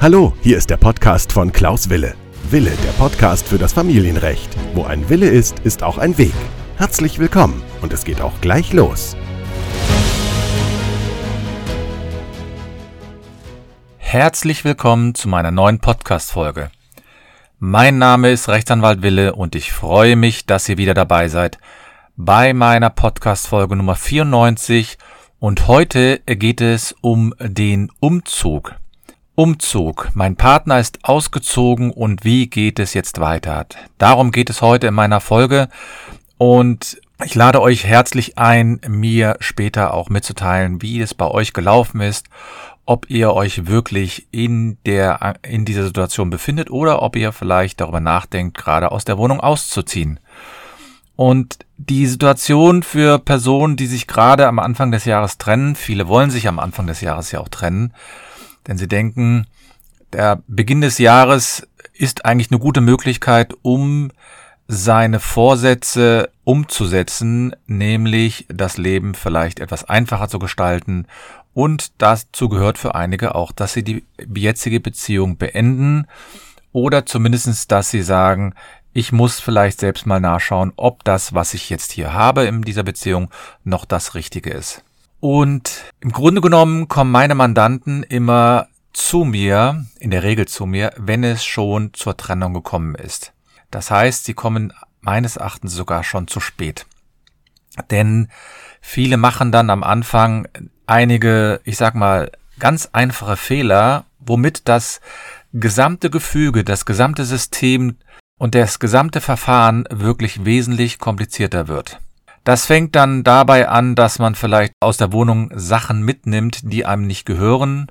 Hallo, hier ist der Podcast von Klaus Wille. Wille, der Podcast für das Familienrecht. Wo ein Wille ist, ist auch ein Weg. Herzlich willkommen und es geht auch gleich los. Herzlich willkommen zu meiner neuen Podcast-Folge. Mein Name ist Rechtsanwalt Wille und ich freue mich, dass ihr wieder dabei seid bei meiner Podcast-Folge Nummer 94 und heute geht es um den Umzug. Umzug. Mein Partner ist ausgezogen und wie geht es jetzt weiter? Darum geht es heute in meiner Folge und ich lade euch herzlich ein, mir später auch mitzuteilen, wie es bei euch gelaufen ist, ob ihr euch wirklich in der, in dieser Situation befindet oder ob ihr vielleicht darüber nachdenkt, gerade aus der Wohnung auszuziehen. Und die Situation für Personen, die sich gerade am Anfang des Jahres trennen, viele wollen sich am Anfang des Jahres ja auch trennen, denn sie denken, der Beginn des Jahres ist eigentlich eine gute Möglichkeit, um seine Vorsätze umzusetzen, nämlich das Leben vielleicht etwas einfacher zu gestalten. Und dazu gehört für einige auch, dass sie die jetzige Beziehung beenden oder zumindestens, dass sie sagen, ich muss vielleicht selbst mal nachschauen, ob das, was ich jetzt hier habe in dieser Beziehung, noch das Richtige ist. Und im Grunde genommen kommen meine Mandanten immer zu mir, in der Regel zu mir, wenn es schon zur Trennung gekommen ist. Das heißt, sie kommen meines Erachtens sogar schon zu spät. Denn viele machen dann am Anfang einige, ich sag mal, ganz einfache Fehler, womit das gesamte Gefüge, das gesamte System und das gesamte Verfahren wirklich wesentlich komplizierter wird. Das fängt dann dabei an, dass man vielleicht aus der Wohnung Sachen mitnimmt, die einem nicht gehören.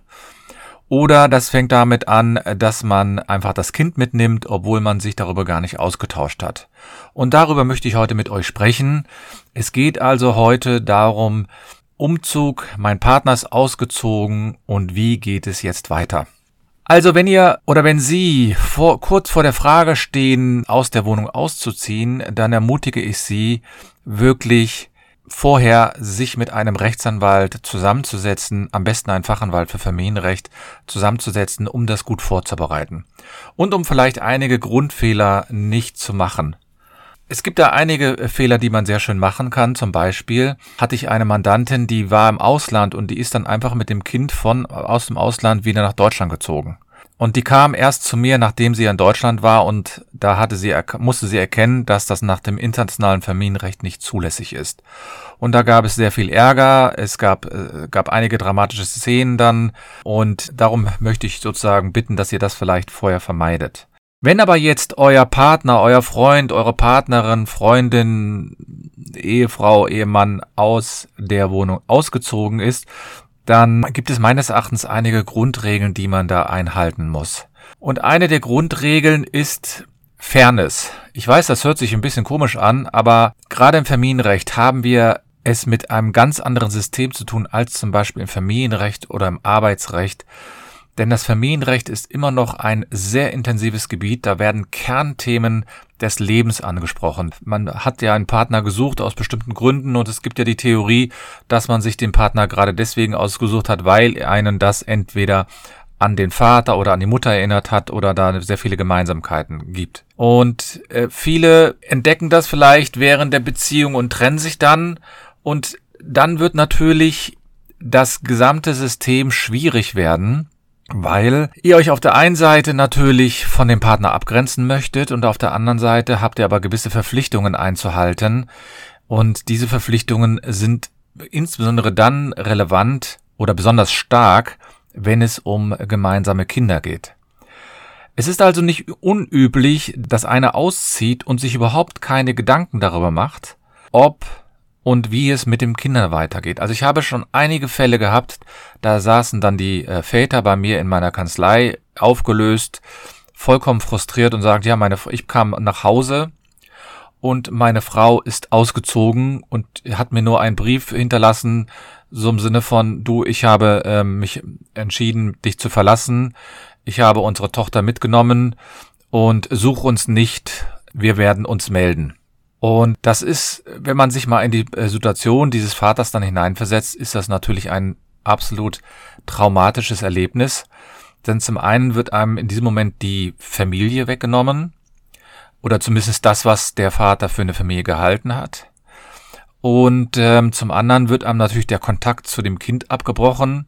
Oder das fängt damit an, dass man einfach das Kind mitnimmt, obwohl man sich darüber gar nicht ausgetauscht hat. Und darüber möchte ich heute mit euch sprechen. Es geht also heute darum, Umzug, mein Partner ist ausgezogen und wie geht es jetzt weiter? Also wenn ihr oder wenn Sie vor, kurz vor der Frage stehen, aus der Wohnung auszuziehen, dann ermutige ich Sie wirklich vorher sich mit einem Rechtsanwalt zusammenzusetzen, am besten ein Fachanwalt für Familienrecht zusammenzusetzen, um das gut vorzubereiten. Und um vielleicht einige Grundfehler nicht zu machen. Es gibt da einige Fehler, die man sehr schön machen kann. Zum Beispiel hatte ich eine Mandantin, die war im Ausland und die ist dann einfach mit dem Kind von aus dem Ausland wieder nach Deutschland gezogen. Und die kam erst zu mir, nachdem sie in Deutschland war und da hatte sie, musste sie erkennen, dass das nach dem internationalen Familienrecht nicht zulässig ist. Und da gab es sehr viel Ärger, es gab, äh, gab einige dramatische Szenen dann und darum möchte ich sozusagen bitten, dass ihr das vielleicht vorher vermeidet. Wenn aber jetzt euer Partner, euer Freund, eure Partnerin, Freundin, Ehefrau, Ehemann aus der Wohnung ausgezogen ist, dann gibt es meines Erachtens einige Grundregeln, die man da einhalten muss. Und eine der Grundregeln ist Fairness. Ich weiß, das hört sich ein bisschen komisch an, aber gerade im Familienrecht haben wir es mit einem ganz anderen System zu tun als zum Beispiel im Familienrecht oder im Arbeitsrecht. Denn das Familienrecht ist immer noch ein sehr intensives Gebiet. Da werden Kernthemen des Lebens angesprochen. Man hat ja einen Partner gesucht aus bestimmten Gründen und es gibt ja die Theorie, dass man sich den Partner gerade deswegen ausgesucht hat, weil einen das entweder an den Vater oder an die Mutter erinnert hat oder da sehr viele Gemeinsamkeiten gibt. Und äh, viele entdecken das vielleicht während der Beziehung und trennen sich dann und dann wird natürlich das gesamte System schwierig werden, weil ihr euch auf der einen Seite natürlich von dem Partner abgrenzen möchtet und auf der anderen Seite habt ihr aber gewisse Verpflichtungen einzuhalten und diese Verpflichtungen sind insbesondere dann relevant oder besonders stark, wenn es um gemeinsame Kinder geht. Es ist also nicht unüblich, dass einer auszieht und sich überhaupt keine Gedanken darüber macht, ob und wie es mit dem Kindern weitergeht. Also ich habe schon einige Fälle gehabt, da saßen dann die äh, Väter bei mir in meiner Kanzlei aufgelöst, vollkommen frustriert und sagt, ja, meine, ich kam nach Hause und meine Frau ist ausgezogen und hat mir nur einen Brief hinterlassen, so im Sinne von, du, ich habe äh, mich entschieden, dich zu verlassen, ich habe unsere Tochter mitgenommen und such uns nicht, wir werden uns melden. Und das ist, wenn man sich mal in die äh, Situation dieses Vaters dann hineinversetzt, ist das natürlich ein absolut traumatisches Erlebnis. Denn zum einen wird einem in diesem Moment die Familie weggenommen oder zumindest das, was der Vater für eine Familie gehalten hat. Und ähm, zum anderen wird einem natürlich der Kontakt zu dem Kind abgebrochen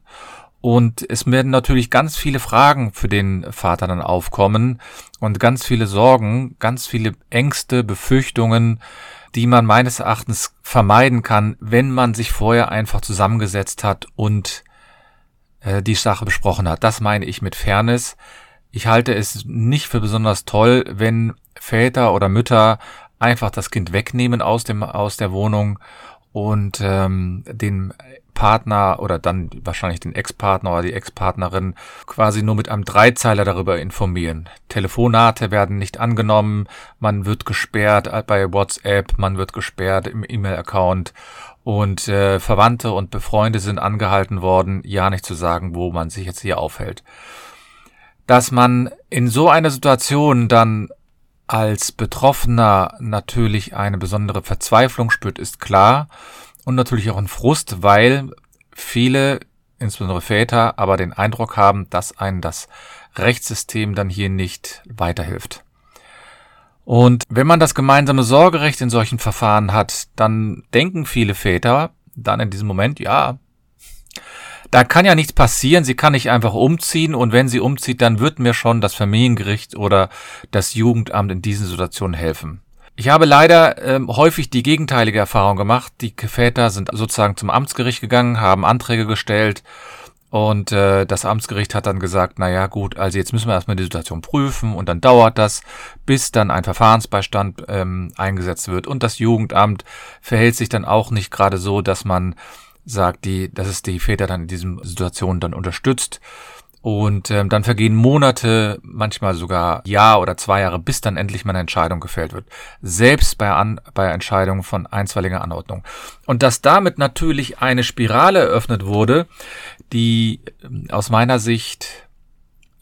und es werden natürlich ganz viele Fragen für den Vater dann aufkommen und ganz viele Sorgen, ganz viele Ängste, Befürchtungen, die man meines Erachtens vermeiden kann, wenn man sich vorher einfach zusammengesetzt hat und äh, die Sache besprochen hat. Das meine ich mit Fairness. Ich halte es nicht für besonders toll, wenn Väter oder Mütter einfach das Kind wegnehmen aus dem aus der Wohnung und ähm, den Partner oder dann wahrscheinlich den Ex-Partner oder die Ex-Partnerin quasi nur mit einem Dreizeiler darüber informieren. Telefonate werden nicht angenommen, man wird gesperrt bei WhatsApp, man wird gesperrt im E-Mail-Account und äh, Verwandte und Befreunde sind angehalten worden, ja nicht zu sagen, wo man sich jetzt hier aufhält. Dass man in so einer Situation dann als Betroffener natürlich eine besondere Verzweiflung spürt, ist klar und natürlich auch ein Frust, weil viele, insbesondere Väter, aber den Eindruck haben, dass einen das Rechtssystem dann hier nicht weiterhilft. Und wenn man das gemeinsame Sorgerecht in solchen Verfahren hat, dann denken viele Väter dann in diesem Moment, ja, da kann ja nichts passieren, sie kann nicht einfach umziehen und wenn sie umzieht, dann wird mir schon das Familiengericht oder das Jugendamt in diesen Situationen helfen. Ich habe leider ähm, häufig die gegenteilige Erfahrung gemacht. Die Väter sind sozusagen zum Amtsgericht gegangen, haben Anträge gestellt und äh, das Amtsgericht hat dann gesagt, na ja, gut, also jetzt müssen wir erstmal die Situation prüfen und dann dauert das, bis dann ein Verfahrensbeistand ähm, eingesetzt wird. Und das Jugendamt verhält sich dann auch nicht gerade so, dass man sagt, die, dass es die Väter dann in diesen Situationen dann unterstützt. Und ähm, dann vergehen Monate, manchmal sogar Jahr oder zwei Jahre, bis dann endlich mal eine Entscheidung gefällt wird. Selbst bei, An bei Entscheidungen von einstweiliger Anordnung. Und dass damit natürlich eine Spirale eröffnet wurde, die ähm, aus meiner Sicht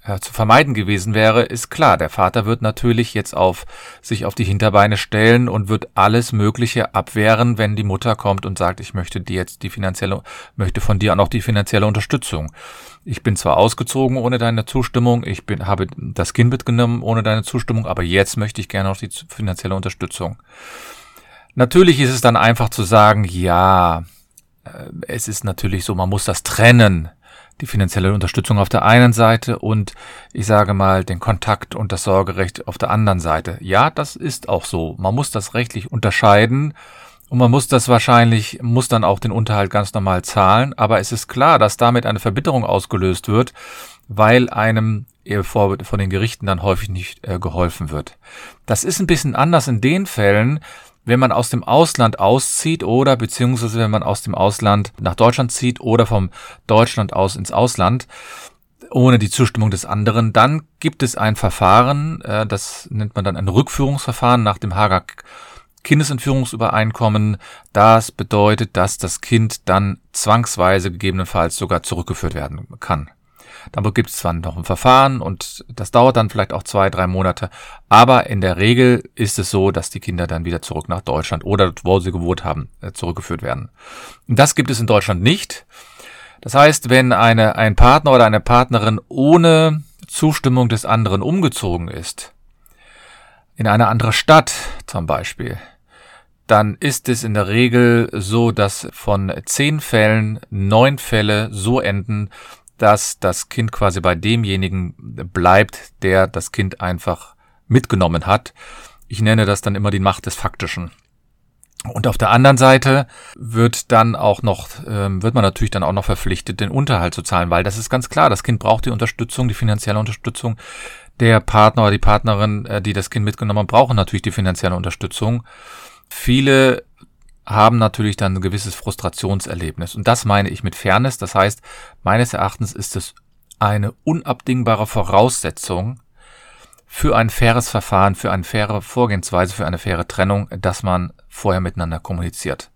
äh, zu vermeiden gewesen wäre, ist klar. Der Vater wird natürlich jetzt auf sich auf die Hinterbeine stellen und wird alles Mögliche abwehren, wenn die Mutter kommt und sagt, ich möchte dir jetzt die finanzielle, möchte von dir auch noch die finanzielle Unterstützung. Ich bin zwar ausgezogen ohne deine Zustimmung, ich bin, habe das Kind mitgenommen ohne deine Zustimmung, aber jetzt möchte ich gerne noch die finanzielle Unterstützung. Natürlich ist es dann einfach zu sagen, ja, äh, es ist natürlich so, man muss das trennen die finanzielle Unterstützung auf der einen Seite und ich sage mal den Kontakt und das Sorgerecht auf der anderen Seite. Ja, das ist auch so. Man muss das rechtlich unterscheiden und man muss das wahrscheinlich, muss dann auch den Unterhalt ganz normal zahlen, aber es ist klar, dass damit eine Verbitterung ausgelöst wird, weil einem vor, von den Gerichten dann häufig nicht äh, geholfen wird. Das ist ein bisschen anders in den Fällen, wenn man aus dem Ausland auszieht oder beziehungsweise wenn man aus dem Ausland nach Deutschland zieht oder vom Deutschland aus ins Ausland ohne die Zustimmung des anderen, dann gibt es ein Verfahren, äh, das nennt man dann ein Rückführungsverfahren nach dem Hager Kindesentführungsübereinkommen. Das bedeutet, dass das Kind dann zwangsweise gegebenenfalls sogar zurückgeführt werden kann. Dann gibt es zwar noch ein Verfahren und das dauert dann vielleicht auch zwei, drei Monate, aber in der Regel ist es so, dass die Kinder dann wieder zurück nach Deutschland oder wo sie gewohnt haben, äh, zurückgeführt werden. das gibt es in Deutschland nicht. Das heißt, wenn eine, ein Partner oder eine Partnerin ohne Zustimmung des anderen umgezogen ist, in eine andere Stadt zum Beispiel, dann ist es in der Regel so, dass von zehn Fällen neun Fälle so enden, dass das Kind quasi bei demjenigen bleibt, der das Kind einfach mitgenommen hat. Ich nenne das dann immer die Macht des Faktischen. Und auf der anderen Seite wird dann auch noch, ähm, wird man natürlich dann auch noch verpflichtet, den Unterhalt zu zahlen, weil das ist ganz klar, das Kind braucht die Unterstützung, die finanzielle Unterstützung. Der Partner oder die Partnerin, äh, die das Kind mitgenommen haben, brauchen natürlich die finanzielle Unterstützung. Viele haben natürlich dann ein gewisses Frustrationserlebnis. Und das meine ich mit Fairness. Das heißt, meines Erachtens ist es eine unabdingbare Voraussetzung für ein faires Verfahren, für eine faire Vorgehensweise, für eine faire Trennung, dass man vorher miteinander kommuniziert.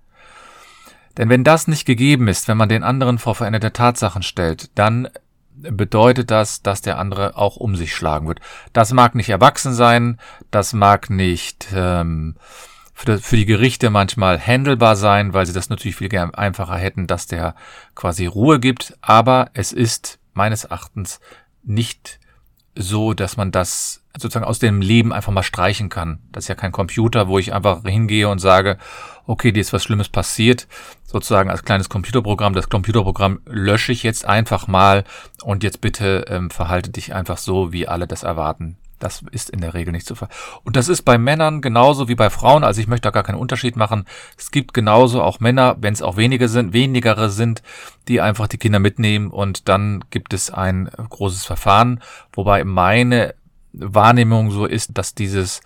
Denn wenn das nicht gegeben ist, wenn man den anderen vor veränderte Tatsachen stellt, dann bedeutet das, dass der andere auch um sich schlagen wird. Das mag nicht erwachsen sein, das mag nicht ähm, für, für die Gerichte manchmal handelbar sein, weil sie das natürlich viel einfacher hätten, dass der quasi Ruhe gibt. Aber es ist meines Erachtens nicht so, dass man das sozusagen aus dem Leben einfach mal streichen kann. Das ist ja kein Computer, wo ich einfach hingehe und sage, okay, dir ist was Schlimmes passiert, sozusagen als kleines Computerprogramm. Das Computerprogramm lösche ich jetzt einfach mal und jetzt bitte ähm, verhalte dich einfach so, wie alle das erwarten. Das ist in der Regel nicht zu ver. Und das ist bei Männern genauso wie bei Frauen. Also ich möchte da gar keinen Unterschied machen. Es gibt genauso auch Männer, wenn es auch wenige sind, wenigere sind, die einfach die Kinder mitnehmen und dann gibt es ein großes Verfahren. Wobei meine Wahrnehmung so ist, dass dieses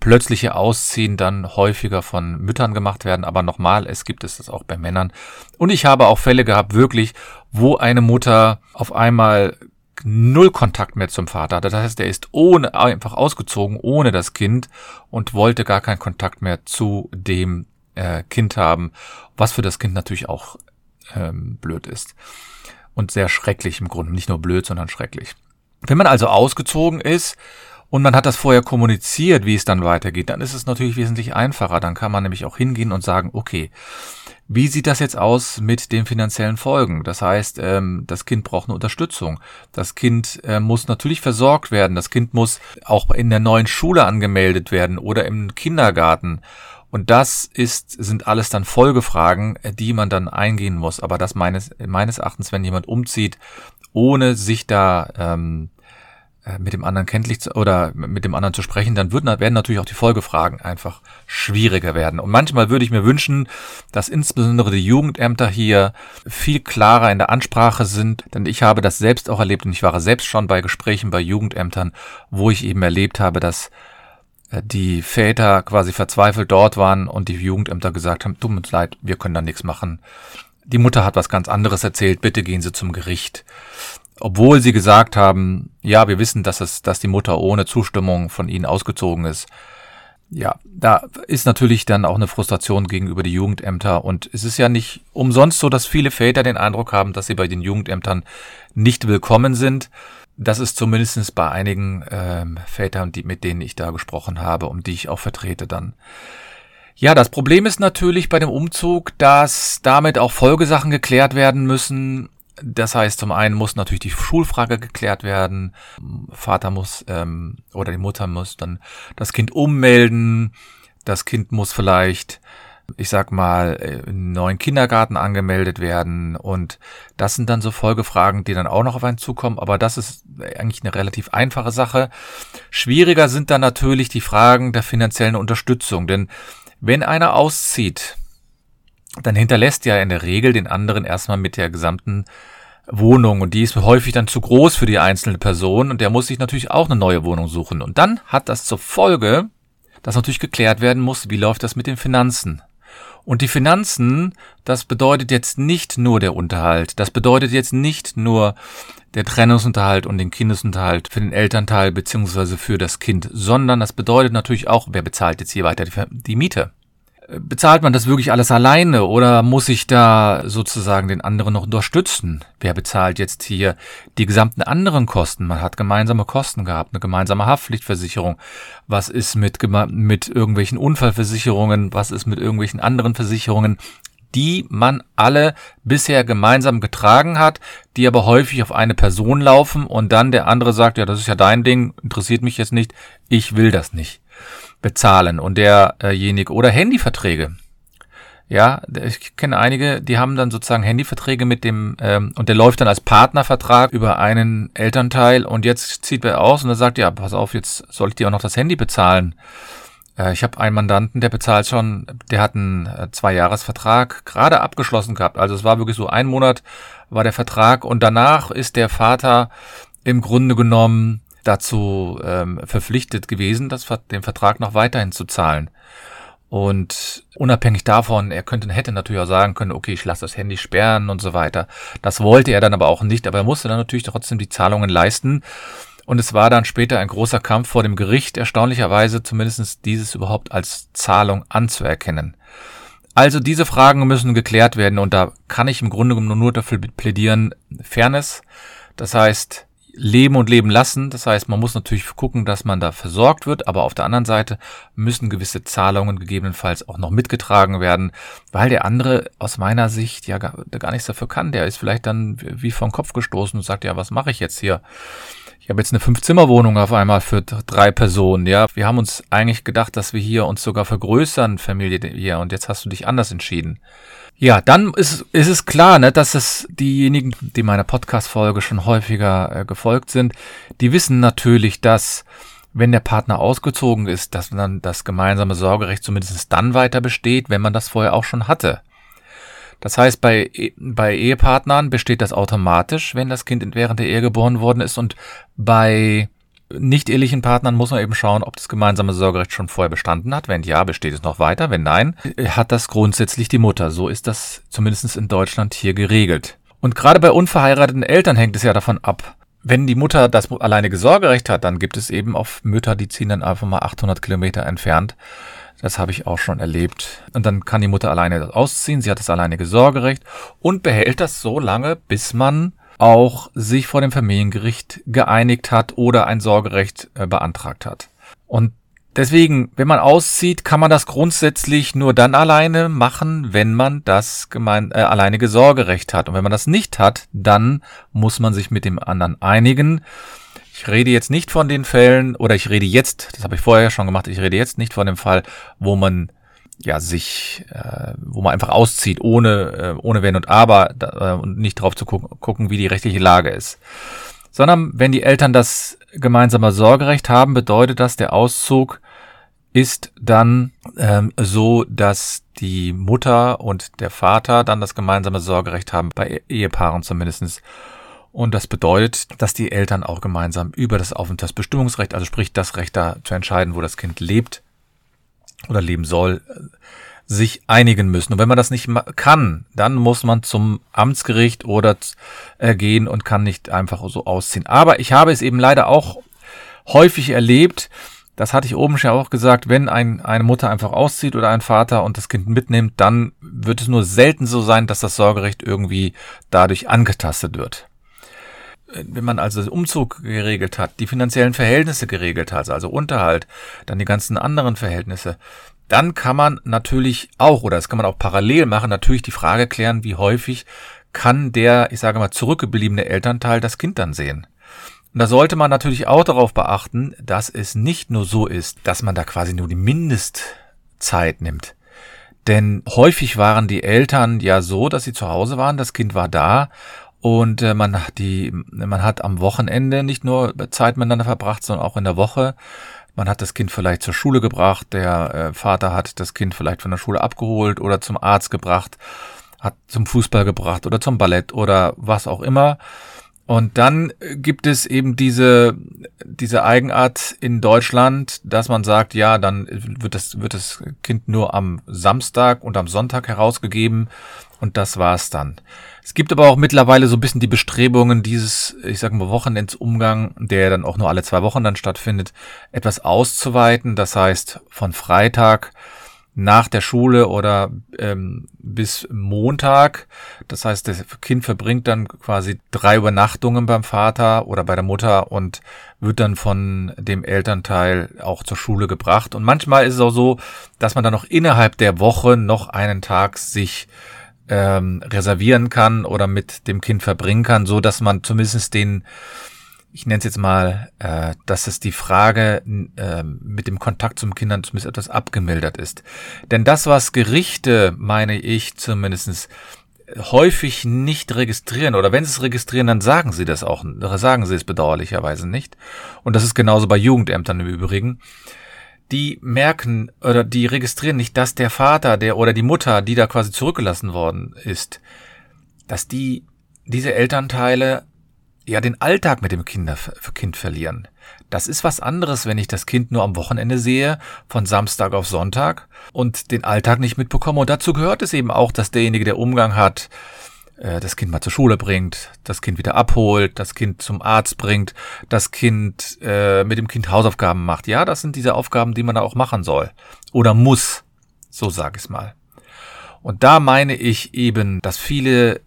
plötzliche Ausziehen dann häufiger von Müttern gemacht werden. Aber nochmal, es gibt es das auch bei Männern. Und ich habe auch Fälle gehabt, wirklich, wo eine Mutter auf einmal null Kontakt mehr zum Vater hatte. Das heißt, er ist ohne, einfach ausgezogen, ohne das Kind und wollte gar keinen Kontakt mehr zu dem äh, Kind haben, was für das Kind natürlich auch ähm, blöd ist. Und sehr schrecklich im Grunde. Nicht nur blöd, sondern schrecklich. Wenn man also ausgezogen ist und man hat das vorher kommuniziert, wie es dann weitergeht, dann ist es natürlich wesentlich einfacher. Dann kann man nämlich auch hingehen und sagen, okay, wie sieht das jetzt aus mit den finanziellen Folgen? Das heißt, ähm, das Kind braucht eine Unterstützung. Das Kind äh, muss natürlich versorgt werden. Das Kind muss auch in der neuen Schule angemeldet werden oder im Kindergarten. Und das ist, sind alles dann Folgefragen, äh, die man dann eingehen muss. Aber das meines, meines Erachtens, wenn jemand umzieht, ohne sich da ähm, äh, mit dem anderen kenntlich zu, oder mit dem anderen zu sprechen, dann würden, werden natürlich auch die Folgefragen einfach schwieriger werden. Und manchmal würde ich mir wünschen, dass insbesondere die Jugendämter hier viel klarer in der Ansprache sind, denn ich habe das selbst auch erlebt und ich war selbst schon bei Gesprächen bei Jugendämtern, wo ich eben erlebt habe, dass äh, die Väter quasi verzweifelt dort waren und die Jugendämter gesagt haben, tut uns leid, wir können da nichts machen. Die Mutter hat was ganz anderes erzählt, bitte gehen Sie zum Gericht obwohl sie gesagt haben, ja, wir wissen, dass es, dass die Mutter ohne Zustimmung von ihnen ausgezogen ist. Ja, da ist natürlich dann auch eine Frustration gegenüber die Jugendämter und es ist ja nicht umsonst so, dass viele Väter den Eindruck haben, dass sie bei den Jugendämtern nicht willkommen sind. Das ist zumindest bei einigen ähm, Vätern, die, mit denen ich da gesprochen habe und die ich auch vertrete dann. Ja, das Problem ist natürlich bei dem Umzug, dass damit auch Folgesachen geklärt werden müssen, das heißt, zum einen muss natürlich die Schulfrage geklärt werden. Vater muss ähm, oder die Mutter muss dann das Kind ummelden. Das Kind muss vielleicht, ich sag mal, in einen neuen Kindergarten angemeldet werden. Und das sind dann so Folgefragen, die dann auch noch auf einen zukommen. Aber das ist eigentlich eine relativ einfache Sache. Schwieriger sind dann natürlich die Fragen der finanziellen Unterstützung. Denn wenn einer auszieht, dann hinterlässt ja in der Regel den anderen erstmal mit der gesamten Wohnung und die ist häufig dann zu groß für die einzelne Person und der muss sich natürlich auch eine neue Wohnung suchen. Und dann hat das zur Folge, dass natürlich geklärt werden muss, wie läuft das mit den Finanzen. Und die Finanzen, das bedeutet jetzt nicht nur der Unterhalt, das bedeutet jetzt nicht nur der Trennungsunterhalt und den Kindesunterhalt für den Elternteil beziehungsweise für das Kind, sondern das bedeutet natürlich auch, wer bezahlt jetzt hier weiter die, die Miete bezahlt man das wirklich alles alleine oder muss ich da sozusagen den anderen noch unterstützen? Wer bezahlt jetzt hier die gesamten anderen Kosten? Man hat gemeinsame Kosten gehabt, eine gemeinsame Haftpflichtversicherung. Was ist mit, mit irgendwelchen Unfallversicherungen? Was ist mit irgendwelchen anderen Versicherungen? die man alle bisher gemeinsam getragen hat, die aber häufig auf eine Person laufen und dann der andere sagt, ja, das ist ja dein Ding, interessiert mich jetzt nicht, ich will das nicht bezahlen und derjenige oder Handyverträge. Ja, ich kenne einige, die haben dann sozusagen Handyverträge mit dem ähm, und der läuft dann als Partnervertrag über einen Elternteil und jetzt zieht er aus und er sagt, ja, pass auf, jetzt soll ich dir auch noch das Handy bezahlen. Äh, ich habe einen Mandanten, der bezahlt schon, der hat einen äh, Zwei-Jahres-Vertrag gerade abgeschlossen gehabt. Also es war wirklich so ein Monat war der Vertrag und danach ist der Vater im Grunde genommen dazu ähm, verpflichtet gewesen, das, den Vertrag noch weiterhin zu zahlen. Und unabhängig davon, er könnte, hätte natürlich auch sagen können, okay, ich lasse das Handy sperren und so weiter. Das wollte er dann aber auch nicht, aber er musste dann natürlich trotzdem die Zahlungen leisten. Und es war dann später ein großer Kampf vor dem Gericht, erstaunlicherweise zumindest dieses überhaupt als Zahlung anzuerkennen. Also diese Fragen müssen geklärt werden und da kann ich im Grunde genommen nur dafür plädieren, Fairness. Das heißt, leben und leben lassen. Das heißt, man muss natürlich gucken, dass man da versorgt wird, aber auf der anderen Seite müssen gewisse Zahlungen gegebenenfalls auch noch mitgetragen werden, weil der andere aus meiner Sicht ja gar, gar nichts dafür kann. Der ist vielleicht dann wie vom Kopf gestoßen und sagt, ja, was mache ich jetzt hier? Ich habe jetzt eine Fünf-Zimmer-Wohnung auf einmal für drei Personen, ja. Wir haben uns eigentlich gedacht, dass wir hier uns sogar vergrößern, Familie hier, und jetzt hast du dich anders entschieden. Ja, dann ist, ist es klar, ne, dass es diejenigen, die meiner Podcast-Folge schon häufiger äh, gefolgt sind, die wissen natürlich, dass wenn der Partner ausgezogen ist, dass dann das gemeinsame Sorgerecht zumindest dann weiter besteht, wenn man das vorher auch schon hatte. Das heißt, bei, e, bei Ehepartnern besteht das automatisch, wenn das Kind während der Ehe geboren worden ist und bei nicht ehelichen Partnern muss man eben schauen, ob das gemeinsame Sorgerecht schon vorher bestanden hat. Wenn ja, besteht es noch weiter. Wenn nein, hat das grundsätzlich die Mutter. So ist das zumindest in Deutschland hier geregelt. Und gerade bei unverheirateten Eltern hängt es ja davon ab. Wenn die Mutter das alleinige Sorgerecht hat, dann gibt es eben auch Mütter, die ziehen dann einfach mal 800 Kilometer entfernt. Das habe ich auch schon erlebt. Und dann kann die Mutter alleine ausziehen. Sie hat das alleinige Sorgerecht und behält das so lange, bis man auch sich vor dem Familiengericht geeinigt hat oder ein Sorgerecht äh, beantragt hat. Und deswegen, wenn man auszieht, kann man das grundsätzlich nur dann alleine machen, wenn man das gemein, äh, alleinige Sorgerecht hat. Und wenn man das nicht hat, dann muss man sich mit dem anderen einigen. Ich rede jetzt nicht von den Fällen, oder ich rede jetzt, das habe ich vorher schon gemacht, ich rede jetzt nicht von dem Fall, wo man ja sich, äh, wo man einfach auszieht, ohne, äh, ohne Wenn und Aber äh, und nicht drauf zu gucken, gucken, wie die rechtliche Lage ist. Sondern wenn die Eltern das gemeinsame Sorgerecht haben, bedeutet das, der Auszug ist dann ähm, so, dass die Mutter und der Vater dann das gemeinsame Sorgerecht haben, bei Ehepaaren zumindestens. Und das bedeutet, dass die Eltern auch gemeinsam über das Aufenthaltsbestimmungsrecht, also sprich das Recht da zu entscheiden, wo das Kind lebt, oder leben soll, sich einigen müssen. Und wenn man das nicht kann, dann muss man zum Amtsgericht oder äh, gehen und kann nicht einfach so ausziehen. Aber ich habe es eben leider auch häufig erlebt, das hatte ich oben schon auch gesagt, wenn ein, eine Mutter einfach auszieht oder ein Vater und das Kind mitnimmt, dann wird es nur selten so sein, dass das Sorgerecht irgendwie dadurch angetastet wird wenn man also den Umzug geregelt hat, die finanziellen Verhältnisse geregelt hat, also Unterhalt, dann die ganzen anderen Verhältnisse, dann kann man natürlich auch, oder das kann man auch parallel machen, natürlich die Frage klären, wie häufig kann der, ich sage mal, zurückgebliebene Elternteil das Kind dann sehen. Und da sollte man natürlich auch darauf beachten, dass es nicht nur so ist, dass man da quasi nur die Mindestzeit nimmt. Denn häufig waren die Eltern ja so, dass sie zu Hause waren, das Kind war da und äh, man hat die, man hat am Wochenende nicht nur Zeit miteinander verbracht, sondern auch in der Woche. Man hat das Kind vielleicht zur Schule gebracht, der äh, Vater hat das Kind vielleicht von der Schule abgeholt oder zum Arzt gebracht, hat zum Fußball gebracht oder zum Ballett oder was auch immer. Und dann gibt es eben diese, diese Eigenart in Deutschland, dass man sagt, ja, dann wird das, wird das Kind nur am Samstag und am Sonntag herausgegeben und das war's dann. Es gibt aber auch mittlerweile so ein bisschen die Bestrebungen, dieses, ich sag mal, Wochenendsumgang, der dann auch nur alle zwei Wochen dann stattfindet, etwas auszuweiten. Das heißt, von Freitag nach der Schule oder ähm, bis Montag. Das heißt, das Kind verbringt dann quasi drei Übernachtungen beim Vater oder bei der Mutter und wird dann von dem Elternteil auch zur Schule gebracht. Und manchmal ist es auch so, dass man dann noch innerhalb der Woche noch einen Tag sich ähm, reservieren kann oder mit dem Kind verbringen kann, so dass man zumindest den, ich nenne es jetzt mal, äh, dass es die Frage äh, mit dem Kontakt zum Kindern zumindest etwas abgemildert ist. Denn das, was Gerichte, meine ich zumindestens häufig nicht registrieren oder wenn sie es registrieren, dann sagen sie das auch, sagen sie es bedauerlicherweise nicht. Und das ist genauso bei Jugendämtern im Übrigen die merken oder die registrieren nicht, dass der Vater, der oder die Mutter, die da quasi zurückgelassen worden ist, dass die diese Elternteile ja den Alltag mit dem Kinder, Kind verlieren. Das ist was anderes, wenn ich das Kind nur am Wochenende sehe, von Samstag auf Sonntag und den Alltag nicht mitbekomme. Und dazu gehört es eben auch, dass derjenige, der Umgang hat, äh, das Kind mal zur Schule bringt, das Kind wieder abholt, das Kind zum Arzt bringt, das Kind äh, mit dem Kind Hausaufgaben macht. Ja, das sind diese Aufgaben, die man da auch machen soll oder muss, so sage ich es mal. Und da meine ich eben, dass viele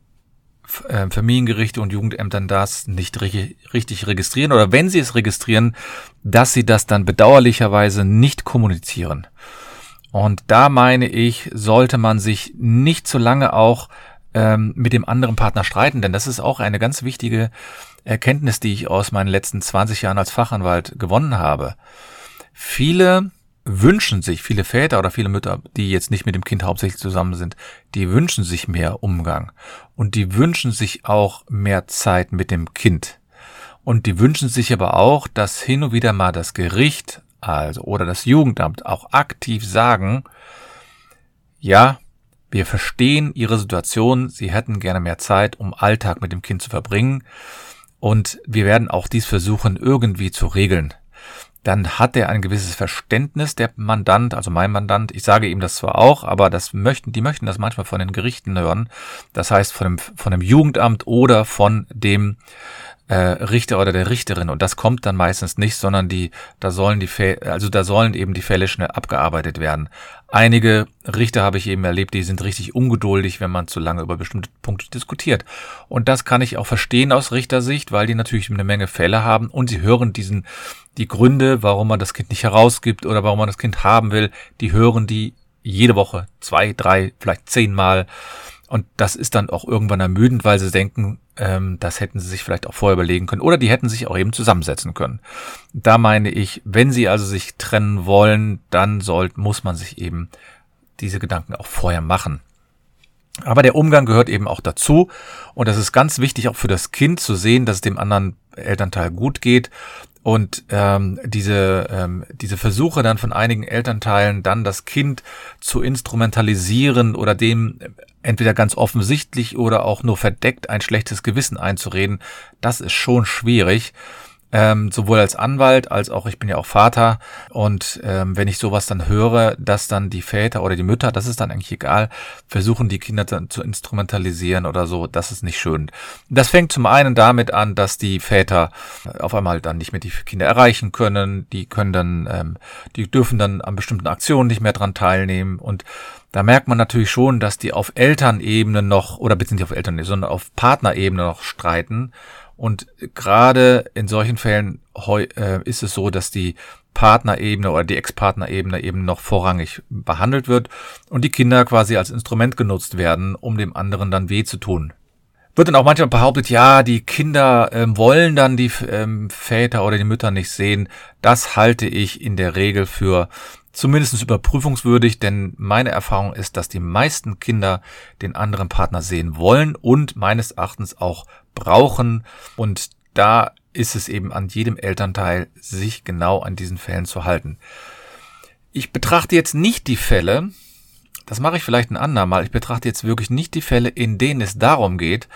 äh, Familiengerichte und Jugendämtern das nicht richtig registrieren oder wenn sie es registrieren, dass sie das dann bedauerlicherweise nicht kommunizieren. Und da meine ich, sollte man sich nicht zu lange auch ähm, mit dem anderen Partner streiten, denn das ist auch eine ganz wichtige Erkenntnis, die ich aus meinen letzten 20 Jahren als Fachanwalt gewonnen habe. Viele wünschen sich, viele Väter oder viele Mütter, die jetzt nicht mit dem Kind hauptsächlich zusammen sind, die wünschen sich mehr Umgang und die wünschen sich auch mehr Zeit mit dem Kind. Und die wünschen sich aber auch, dass hin und wieder mal das Gericht, also oder das Jugendamt auch aktiv sagen, ja, wir verstehen Ihre Situation, Sie hätten gerne mehr Zeit, um Alltag mit dem Kind zu verbringen und wir werden auch dies versuchen irgendwie zu regeln dann hat er ein gewisses Verständnis, der Mandant, also mein Mandant. Ich sage ihm das zwar auch, aber das möchten, die möchten das manchmal von den Gerichten hören. Das heißt von dem, von dem Jugendamt oder von dem äh, Richter oder der Richterin und das kommt dann meistens nicht, sondern die, da sollen die Fälle, also da sollen eben die Fälle schnell abgearbeitet werden. Einige Richter habe ich eben erlebt, die sind richtig ungeduldig, wenn man zu lange über bestimmte Punkte diskutiert. Und das kann ich auch verstehen aus Richtersicht, weil die natürlich eine Menge Fälle haben und sie hören diesen, die Gründe, warum man das Kind nicht herausgibt oder warum man das Kind haben will, die hören die jede Woche zwei, drei, vielleicht zehnmal. Und das ist dann auch irgendwann ermüdend, weil sie denken, ähm, das hätten sie sich vielleicht auch vorher überlegen können. Oder die hätten sich auch eben zusammensetzen können. Da meine ich, wenn sie also sich trennen wollen, dann soll, muss man sich eben diese Gedanken auch vorher machen. Aber der Umgang gehört eben auch dazu. Und das ist ganz wichtig auch für das Kind zu sehen, dass es dem anderen Elternteil gut geht und ähm, diese, ähm, diese Versuche dann von einigen Elternteilen, dann das Kind zu instrumentalisieren oder dem entweder ganz offensichtlich oder auch nur verdeckt ein schlechtes Gewissen einzureden, das ist schon schwierig ähm, sowohl als Anwalt als auch ich bin ja auch Vater. Und ähm, wenn ich sowas dann höre, dass dann die Väter oder die Mütter, das ist dann eigentlich egal, versuchen die Kinder dann zu instrumentalisieren oder so, das ist nicht schön. Das fängt zum einen damit an, dass die Väter auf einmal dann nicht mehr die Kinder erreichen können, die können dann, ähm, die dürfen dann an bestimmten Aktionen nicht mehr dran teilnehmen. Und da merkt man natürlich schon, dass die auf Elternebene noch, oder beziehungsweise auf Elternebene, sondern auf Partnerebene noch streiten und gerade in solchen Fällen äh, ist es so, dass die Partnerebene oder die Ex-Partnerebene eben noch vorrangig behandelt wird und die Kinder quasi als Instrument genutzt werden, um dem anderen dann weh zu tun. Wird dann auch manchmal behauptet, ja, die Kinder ähm, wollen dann die ähm, Väter oder die Mütter nicht sehen. Das halte ich in der Regel für zumindest überprüfungswürdig, denn meine Erfahrung ist, dass die meisten Kinder den anderen Partner sehen wollen und meines Erachtens auch brauchen. Und da ist es eben an jedem Elternteil, sich genau an diesen Fällen zu halten. Ich betrachte jetzt nicht die Fälle, das mache ich vielleicht ein andermal, ich betrachte jetzt wirklich nicht die Fälle, in denen es darum geht,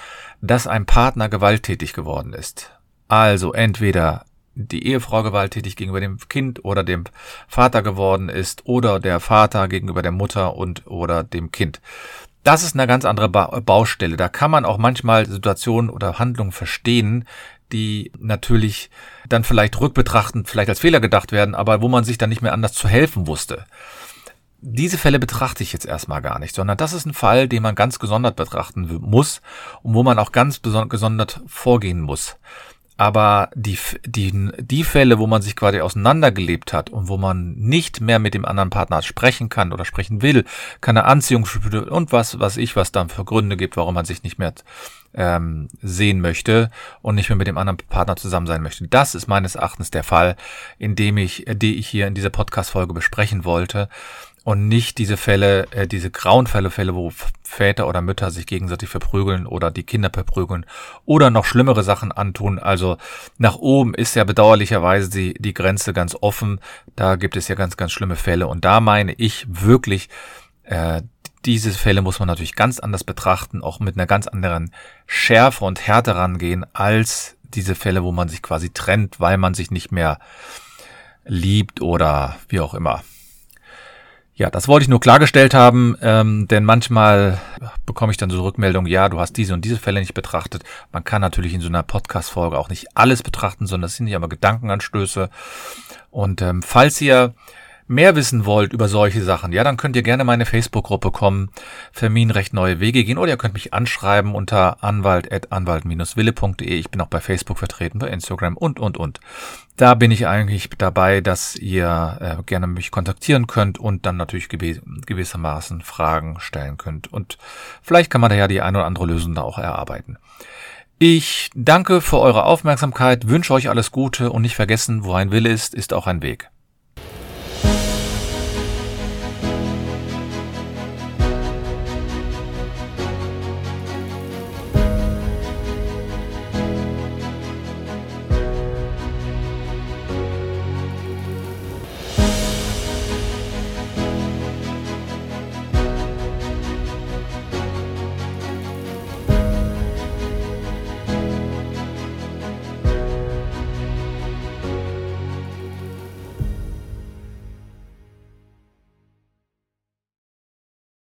dass ein Partner gewalttätig geworden ist. Also entweder die Ehefrau gewalttätig gegenüber dem Kind oder dem Vater geworden ist oder der Vater gegenüber der Mutter und oder dem Kind. Das ist eine ganz andere ba Baustelle. Da kann man auch manchmal Situationen oder Handlungen verstehen, die natürlich dann vielleicht rückbetrachtend vielleicht als Fehler gedacht werden, aber wo man sich dann nicht mehr anders zu helfen wusste. Diese Fälle betrachte ich jetzt erstmal gar nicht, sondern das ist ein Fall, den man ganz gesondert betrachten muss und wo man auch ganz gesondert vorgehen muss. Aber die, die, die Fälle, wo man sich quasi auseinandergelebt hat und wo man nicht mehr mit dem anderen Partner sprechen kann oder sprechen will, keine Anziehung und was, was ich, was dann für Gründe gibt, warum man sich nicht mehr ähm, sehen möchte und nicht mehr mit dem anderen Partner zusammen sein möchte. Das ist meines Erachtens der Fall, in dem ich, die ich hier in dieser Podcast-Folge besprechen wollte und nicht diese Fälle, äh, diese grauenvolle Fälle, wo Väter oder Mütter sich gegenseitig verprügeln oder die Kinder verprügeln oder noch schlimmere Sachen antun. Also nach oben ist ja bedauerlicherweise die, die Grenze ganz offen. Da gibt es ja ganz, ganz schlimme Fälle. Und da meine ich wirklich, äh, diese Fälle muss man natürlich ganz anders betrachten, auch mit einer ganz anderen Schärfe und Härte rangehen, als diese Fälle, wo man sich quasi trennt, weil man sich nicht mehr liebt oder wie auch immer. Ja, das wollte ich nur klargestellt haben, ähm, denn manchmal bekomme ich dann so Rückmeldungen, ja, du hast diese und diese Fälle nicht betrachtet. Man kann natürlich in so einer Podcast-Folge auch nicht alles betrachten, sondern das sind ja immer Gedankenanstöße. Und ähm, falls ihr mehr wissen wollt über solche Sachen, ja, dann könnt ihr gerne meine Facebook-Gruppe kommen, Verminrecht neue Wege gehen, oder ihr könnt mich anschreiben unter anwalt.anwalt-wille.de. Ich bin auch bei Facebook vertreten, bei Instagram und, und, und. Da bin ich eigentlich dabei, dass ihr äh, gerne mich kontaktieren könnt und dann natürlich gew gewissermaßen Fragen stellen könnt. Und vielleicht kann man da ja die eine oder andere Lösung da auch erarbeiten. Ich danke für eure Aufmerksamkeit, wünsche euch alles Gute und nicht vergessen, wo ein Wille ist, ist auch ein Weg.